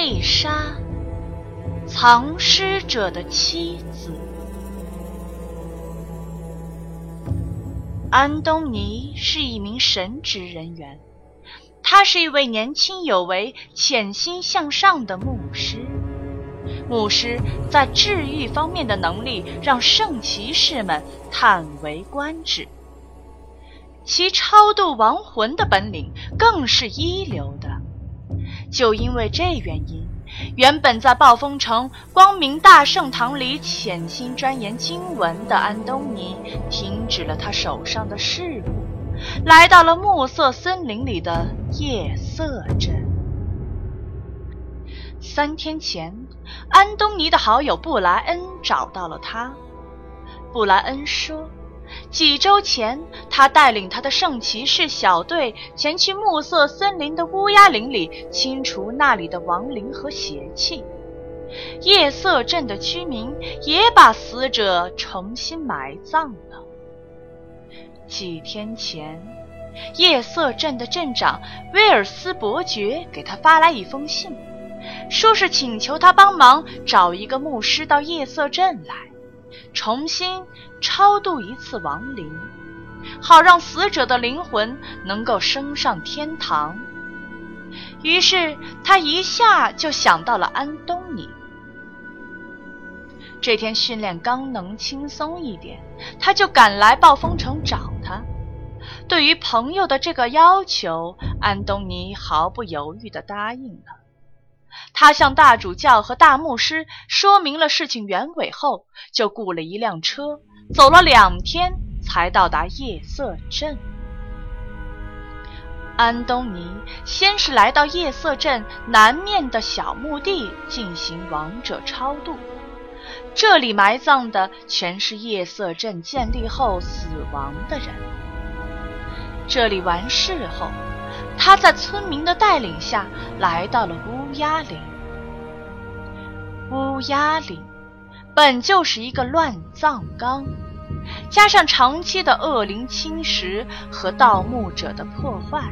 丽莎，藏尸者的妻子。安东尼是一名神职人员，他是一位年轻有为、潜心向上的牧师。牧师在治愈方面的能力让圣骑士们叹为观止，其超度亡魂的本领更是一流的。就因为这原因，原本在暴风城光明大圣堂里潜心钻研经文的安东尼，停止了他手上的事务，来到了暮色森林里的夜色镇。三天前，安东尼的好友布莱恩找到了他。布莱恩说。几周前，他带领他的圣骑士小队前去暮色森林的乌鸦林里清除那里的亡灵和邪气。夜色镇的居民也把死者重新埋葬了。几天前，夜色镇的镇长威尔斯伯爵给他发来一封信，说是请求他帮忙找一个牧师到夜色镇来。重新超度一次亡灵，好让死者的灵魂能够升上天堂。于是他一下就想到了安东尼。这天训练刚能轻松一点，他就赶来暴风城找他。对于朋友的这个要求，安东尼毫不犹豫地答应了。他向大主教和大牧师说明了事情原委后，就雇了一辆车，走了两天才到达夜色镇。安东尼先是来到夜色镇南面的小墓地进行亡者超度，这里埋葬的全是夜色镇建立后死亡的人。这里完事后。他在村民的带领下来到了乌鸦林。乌鸦林本就是一个乱葬岗，加上长期的恶灵侵蚀和盗墓者的破坏，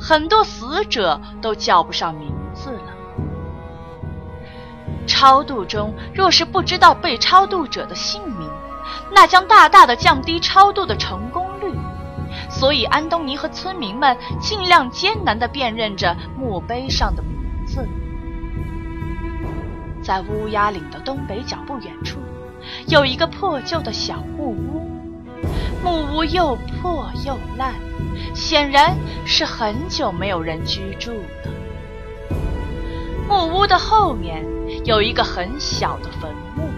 很多死者都叫不上名字了。超度中若是不知道被超度者的姓名，那将大大的降低超度的成功率。所以，安东尼和村民们尽量艰难地辨认着墓碑上的名。在乌鸦岭的东北角不远处，有一个破旧的小木屋，木屋又破又烂，显然是很久没有人居住了。木屋的后面有一个很小的坟墓，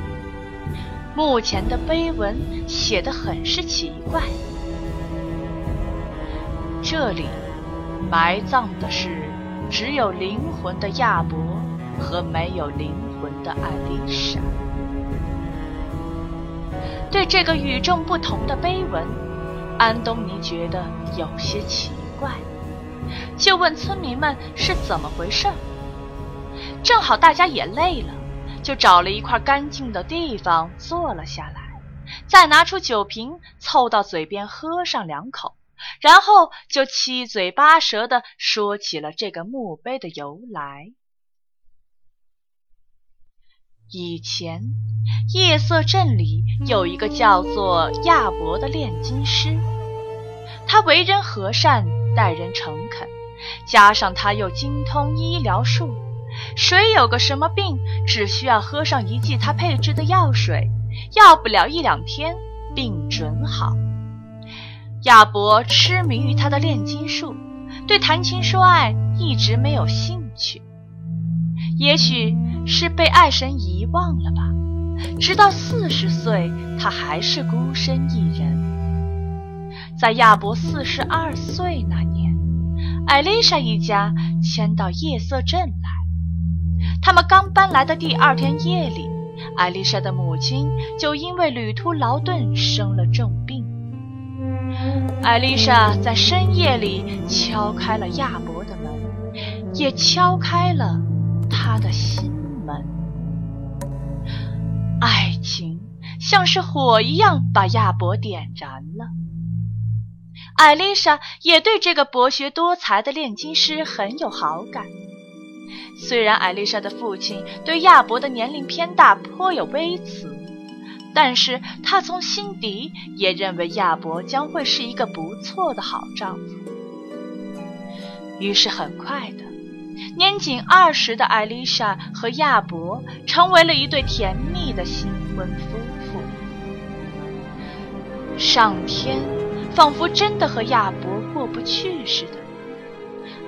墓前的碑文写得很是奇怪。这里埋葬的是只有灵魂的亚伯和没有灵魂的艾丽莎。对这个与众不同的碑文，安东尼觉得有些奇怪，就问村民们是怎么回事。正好大家也累了，就找了一块干净的地方坐了下来，再拿出酒瓶凑到嘴边喝上两口。然后就七嘴八舌地说起了这个墓碑的由来。以前，夜色镇里有一个叫做亚伯的炼金师，他为人和善，待人诚恳，加上他又精通医疗术，谁有个什么病，只需要喝上一剂他配制的药水，要不了一两天，病准好。亚伯痴迷于他的炼金术，对谈情说爱一直没有兴趣。也许是被爱神遗忘了吧。直到四十岁，他还是孤身一人。在亚伯四十二岁那年，艾丽莎一家迁到夜色镇来。他们刚搬来的第二天夜里，艾丽莎的母亲就因为旅途劳顿生了重病。艾丽莎在深夜里敲开了亚伯的门，也敲开了他的心门。爱情像是火一样把亚伯点燃了。艾丽莎也对这个博学多才的炼金师很有好感。虽然艾丽莎的父亲对亚伯的年龄偏大颇有微词，但是他从心底也认为亚伯将会是一个不错的好丈夫。于是很快的，年仅二十的艾丽莎和亚伯成为了一对甜蜜的新婚夫妇。上天仿佛真的和亚伯过不去似的。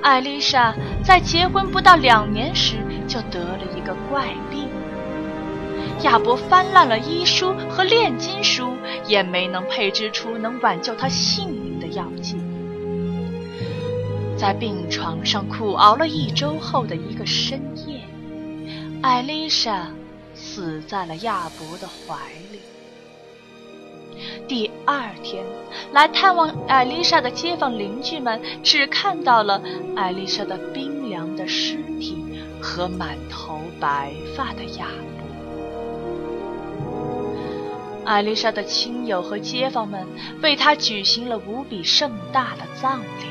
艾丽莎在结婚不到两年时就得了一个怪病，亚伯翻烂了医书和炼金书，也没能配制出能挽救他性命的药剂。在病床上苦熬了一周后的一个深夜，艾丽莎死在了亚伯的怀里。第二天，来探望艾丽莎的街坊邻居们只看到了艾丽莎的冰凉的尸体和满头白发的亚伯。艾丽莎的亲友和街坊们为她举行了无比盛大的葬礼，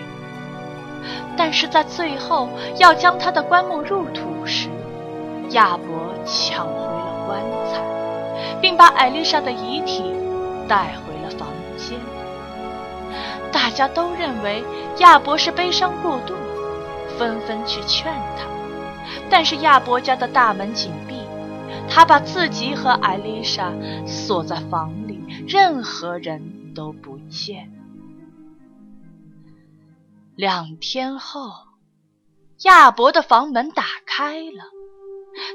但是在最后要将他的棺木入土时，亚伯抢回了棺材，并把艾丽莎的遗体。带回了房间，大家都认为亚伯是悲伤过度，纷纷去劝他。但是亚伯家的大门紧闭，他把自己和艾丽莎锁在房里，任何人都不见。两天后，亚伯的房门打开了，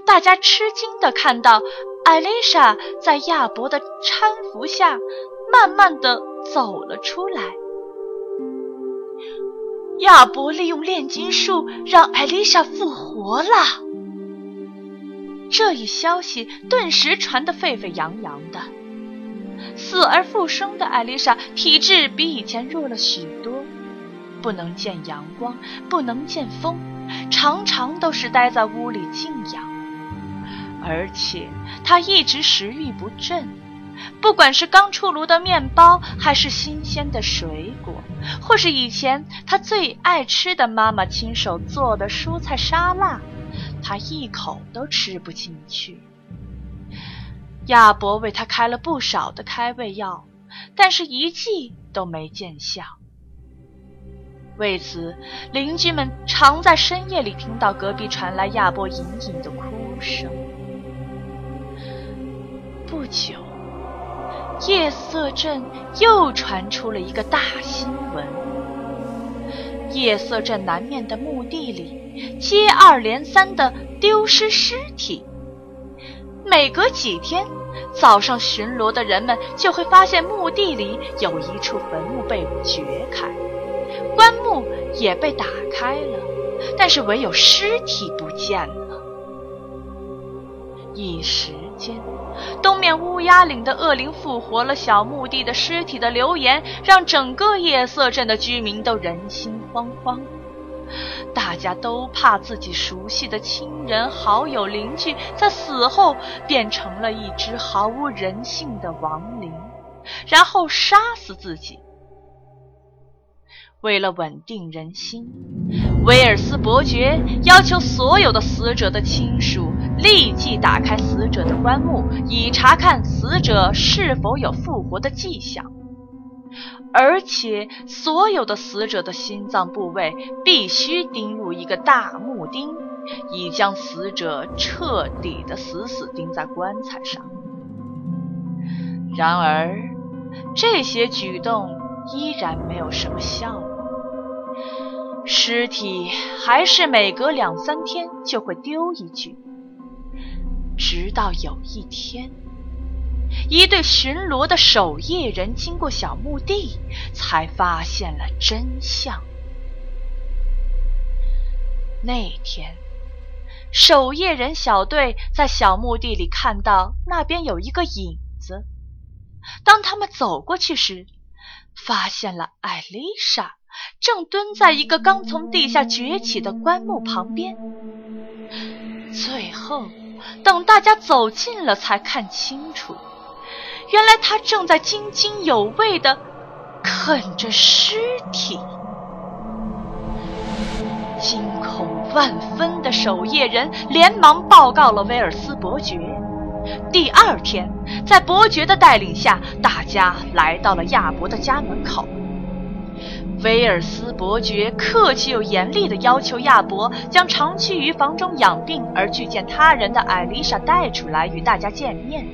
大家吃惊地看到。艾丽莎在亚伯的搀扶下，慢慢的走了出来。亚伯利用炼金术让艾丽莎复活了。这一消息顿时传得沸沸扬扬的。死而复生的艾丽莎体质比以前弱了许多，不能见阳光，不能见风，常常都是待在屋里静养。而且他一直食欲不振，不管是刚出炉的面包，还是新鲜的水果，或是以前他最爱吃的妈妈亲手做的蔬菜沙拉，他一口都吃不进去。亚伯为他开了不少的开胃药，但是一剂都没见效。为此，邻居们常在深夜里听到隔壁传来亚伯隐隐的哭声。不久，夜色镇又传出了一个大新闻：夜色镇南面的墓地里接二连三的丢失尸体。每隔几天，早上巡逻的人们就会发现墓地里有一处坟墓被掘开，棺木也被打开了，但是唯有尸体不见了。一时间。东面乌鸦岭的恶灵复活了小墓地的尸体的流言，让整个夜色镇的居民都人心惶惶。大家都怕自己熟悉的亲人、好友、邻居在死后变成了一只毫无人性的亡灵，然后杀死自己。为了稳定人心，威尔斯伯爵要求所有的死者的亲属。立即打开死者的棺木，以查看死者是否有复活的迹象。而且，所有的死者的心脏部位必须钉入一个大木钉，以将死者彻底的死死钉在棺材上。然而，这些举动依然没有什么效果，尸体还是每隔两三天就会丢一具。直到有一天，一对巡逻的守夜人经过小墓地，才发现了真相。那天，守夜人小队在小墓地里看到那边有一个影子。当他们走过去时，发现了艾丽莎正蹲在一个刚从地下崛起的棺木旁边。最后。等大家走近了，才看清楚，原来他正在津津有味地啃着尸体。惊恐万分的守夜人连忙报告了威尔斯伯爵。第二天，在伯爵的带领下，大家来到了亚伯的家门口。威尔斯伯爵客气又严厉地要求亚伯将长期于房中养病而拒见他人的艾丽莎带出来与大家见面。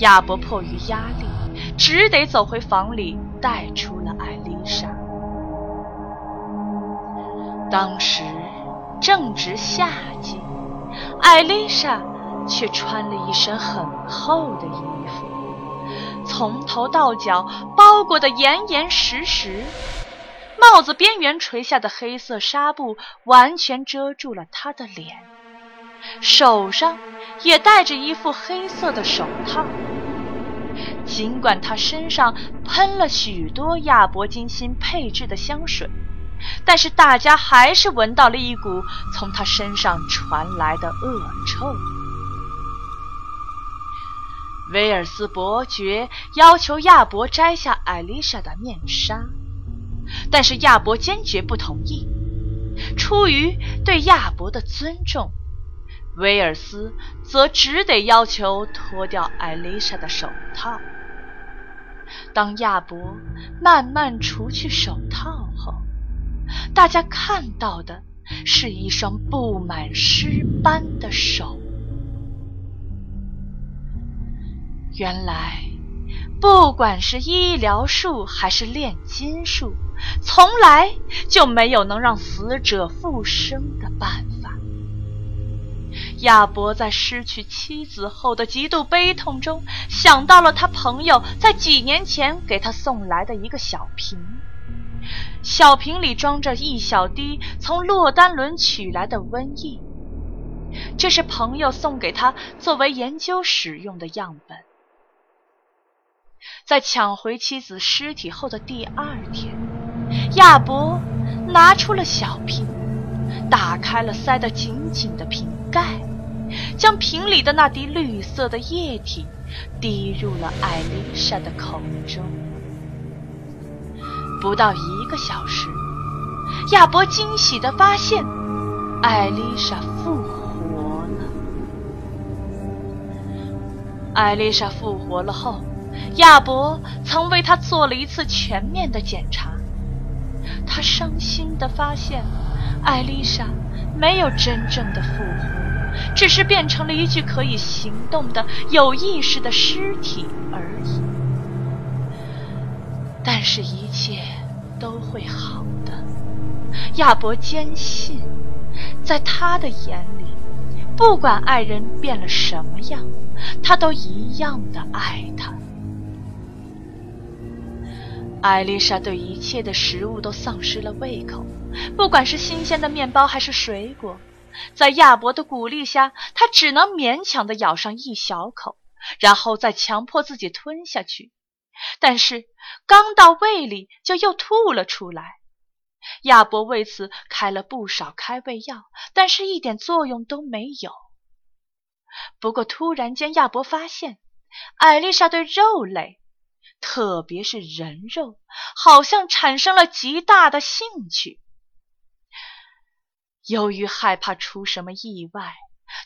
亚伯迫于压力，只得走回房里带出了艾丽莎。当时正值夏季，艾丽莎却穿了一身很厚的衣服。从头到脚包裹得严严实实，帽子边缘垂下的黑色纱布完全遮住了他的脸，手上也戴着一副黑色的手套。尽管他身上喷了许多亚伯金心配制的香水，但是大家还是闻到了一股从他身上传来的恶臭。威尔斯伯爵要求亚伯摘下艾丽莎的面纱，但是亚伯坚决不同意。出于对亚伯的尊重，威尔斯则只得要求脱掉艾丽莎的手套。当亚伯慢慢除去手套后，大家看到的是一双布满尸斑的手。原来，不管是医疗术还是炼金术，从来就没有能让死者复生的办法。亚伯在失去妻子后的极度悲痛中，想到了他朋友在几年前给他送来的一个小瓶，小瓶里装着一小滴从洛丹伦取来的瘟疫，这是朋友送给他作为研究使用的样本。在抢回妻子尸体后的第二天，亚伯拿出了小瓶，打开了塞得紧紧的瓶盖，将瓶里的那滴绿色的液体滴入了艾丽莎的口中。不到一个小时，亚伯惊喜地发现，艾丽莎复活了。艾丽莎复活了后。亚伯曾为他做了一次全面的检查，他伤心地发现，艾丽莎没有真正的复活，只是变成了一具可以行动的有意识的尸体而已。但是，一切都会好的。亚伯坚信，在他的眼里，不管爱人变了什么样，他都一样的爱他。艾丽莎对一切的食物都丧失了胃口，不管是新鲜的面包还是水果，在亚伯的鼓励下，她只能勉强地咬上一小口，然后再强迫自己吞下去。但是刚到胃里就又吐了出来。亚伯为此开了不少开胃药，但是一点作用都没有。不过突然间，亚伯发现艾丽莎对肉类。特别是人肉，好像产生了极大的兴趣。由于害怕出什么意外，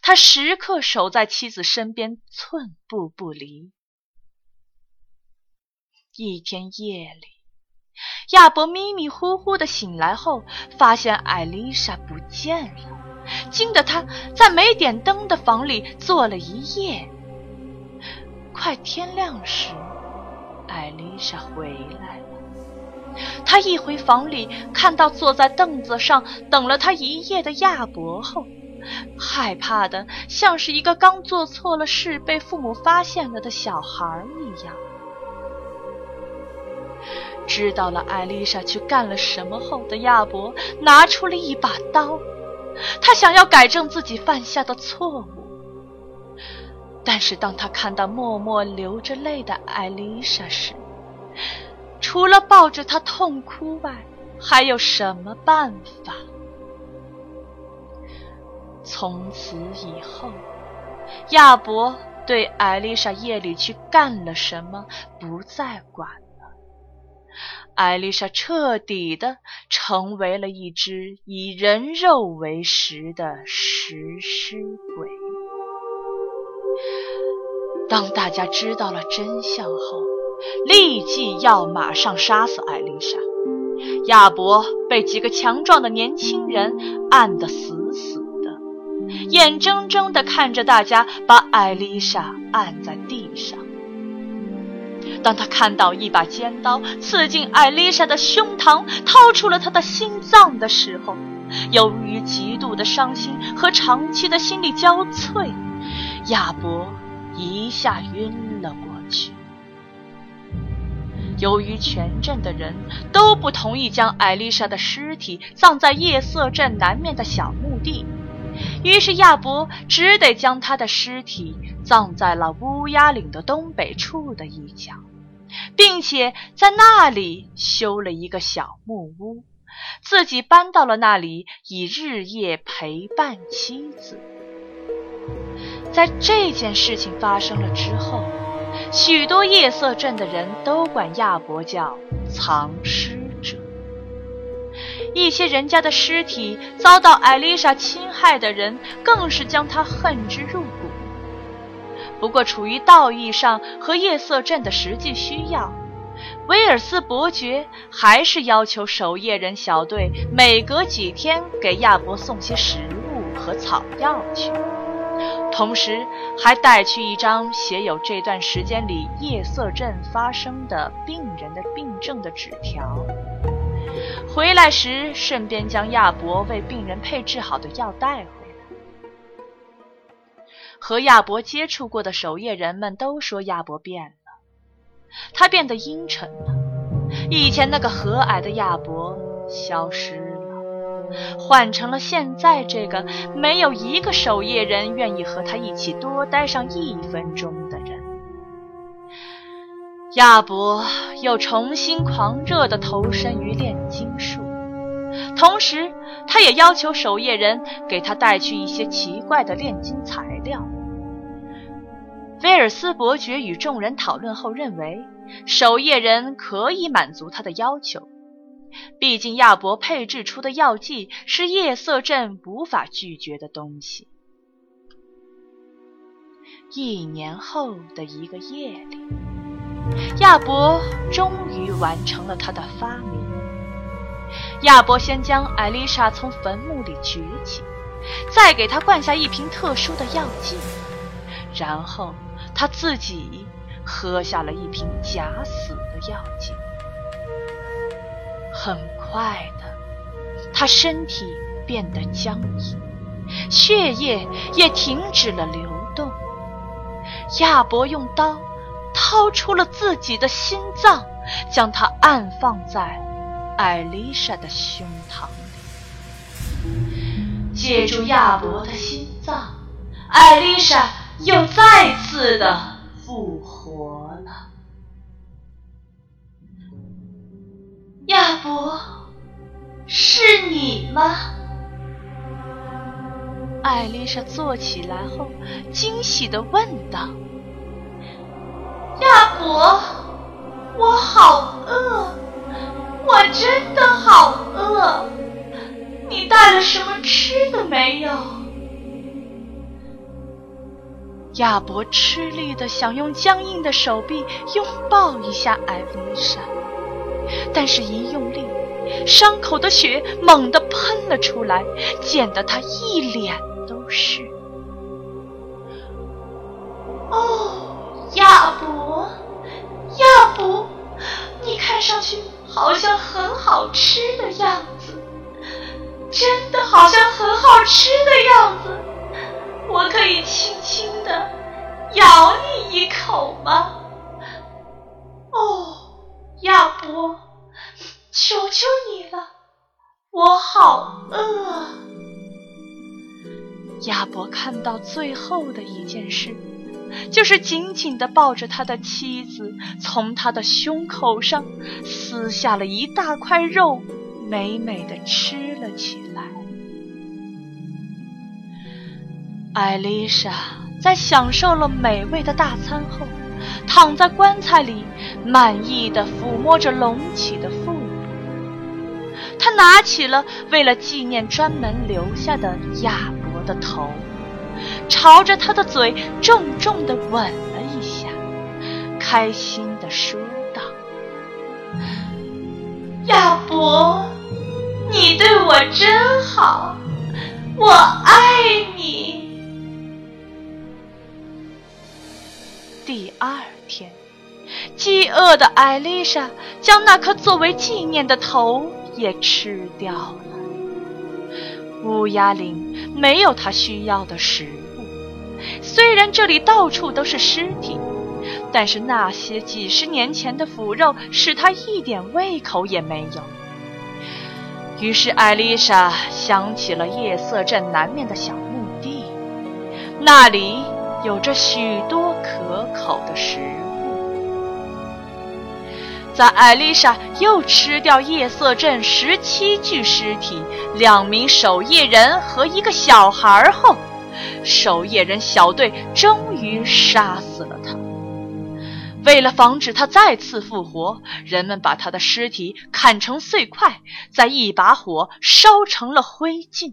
他时刻守在妻子身边，寸步不离。一天夜里，亚伯迷迷糊糊的醒来后，发现艾丽莎不见了，惊得他在没点灯的房里坐了一夜。快天亮时。艾丽莎回来了。她一回房里，看到坐在凳子上等了她一夜的亚伯后，害怕的像是一个刚做错了事被父母发现了的小孩一样。知道了艾丽莎去干了什么后的亚伯，拿出了一把刀，他想要改正自己犯下的错误。但是，当他看到默默流着泪的艾丽莎时，除了抱着她痛哭外，还有什么办法？从此以后，亚伯对艾丽莎夜里去干了什么不再管了。艾丽莎彻底的成为了一只以人肉为食的食尸鬼。当大家知道了真相后，立即要马上杀死艾丽莎。亚伯被几个强壮的年轻人按得死死的，眼睁睁地看着大家把艾丽莎按在地上。当他看到一把尖刀刺进艾丽莎的胸膛，掏出了她的心脏的时候，由于极度的伤心和长期的心力交瘁，亚伯一下晕了过去。由于全镇的人都不同意将艾丽莎的尸体葬在夜色镇南面的小墓地，于是亚伯只得将她的尸体葬在了乌鸦岭的东北处的一角，并且在那里修了一个小木屋，自己搬到了那里，以日夜陪伴妻子。在这件事情发生了之后。许多夜色镇的人都管亚伯叫藏尸者。一些人家的尸体遭到艾丽莎侵害的人，更是将他恨之入骨。不过，处于道义上和夜色镇的实际需要，威尔斯伯爵还是要求守夜人小队每隔几天给亚伯送些食物和草药去。同时，还带去一张写有这段时间里夜色镇发生的病人的病症的纸条。回来时，顺便将亚伯为病人配置好的药带回来。和亚伯接触过的守夜人们都说，亚伯变了，他变得阴沉了。以前那个和蔼的亚伯消失。换成了现在这个没有一个守夜人愿意和他一起多待上一分钟的人，亚伯又重新狂热地投身于炼金术，同时他也要求守夜人给他带去一些奇怪的炼金材料。威尔斯伯爵与众人讨论后认为，守夜人可以满足他的要求。毕竟，亚伯配制出的药剂是夜色镇无法拒绝的东西。一年后的一个夜里，亚伯终于完成了他的发明。亚伯先将艾丽莎从坟墓里举起，再给她灌下一瓶特殊的药剂，然后他自己喝下了一瓶假死的药剂。很快的，他身体变得僵硬，血液也停止了流动。亚伯用刀掏出了自己的心脏，将它安放在艾丽莎的胸膛里。借助亚伯的心脏，艾丽莎又再次的复活亚伯，是你吗？艾丽莎坐起来后，惊喜地问道：“亚伯，我好饿，我真的好饿。你带了什么吃的没有？”亚伯吃力的想用僵硬的手臂拥抱一下艾丽莎。但是，一用力，伤口的血猛地喷了出来，溅得他一脸都是。哦，亚伯，亚伯，你看上去好像很好吃的样子，真的好像很好吃的样子。我可以轻轻的咬你一口吗？哦。亚伯，求求你了，我好饿。亚伯看到最后的一件事，就是紧紧地抱着他的妻子，从他的胸口上撕下了一大块肉，美美的吃了起来。艾丽莎在享受了美味的大餐后。躺在棺材里，满意的抚摸着隆起的腹部他拿起了为了纪念专门留下的亚伯的头，朝着他的嘴重重的吻了一下，开心的说道：“亚伯，你对我真好，我爱你。”第二。饥饿的艾丽莎将那颗作为纪念的头也吃掉了。乌鸦林没有它需要的食物，虽然这里到处都是尸体，但是那些几十年前的腐肉使它一点胃口也没有。于是艾丽莎想起了夜色镇南面的小墓地，那里有着许多可口的食物。在艾丽莎又吃掉夜色镇十七具尸体、两名守夜人和一个小孩后，守夜人小队终于杀死了他。为了防止他再次复活，人们把他的尸体砍成碎块，再一把火烧成了灰烬。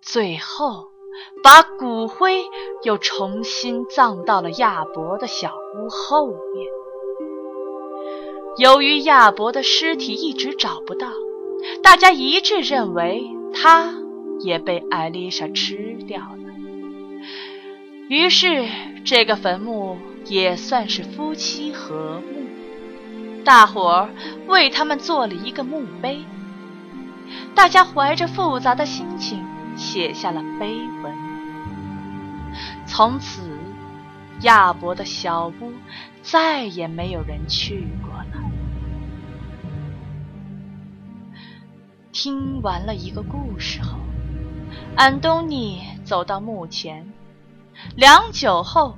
最后，把骨灰又重新葬到了亚伯的小屋后面。由于亚伯的尸体一直找不到，大家一致认为他也被艾丽莎吃掉了。于是，这个坟墓也算是夫妻和睦。大伙儿为他们做了一个墓碑。大家怀着复杂的心情写下了碑文。从此，亚伯的小屋再也没有人去过了。听完了一个故事后，安东尼走到墓前，良久后，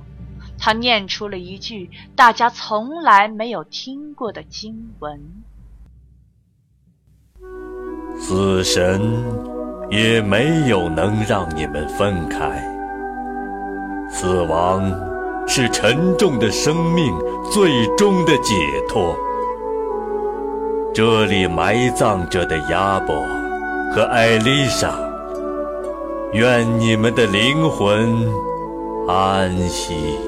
他念出了一句大家从来没有听过的经文：“死神也没有能让你们分开。死亡是沉重的生命最终的解脱。”这里埋葬着的亚伯和艾丽莎，愿你们的灵魂安息。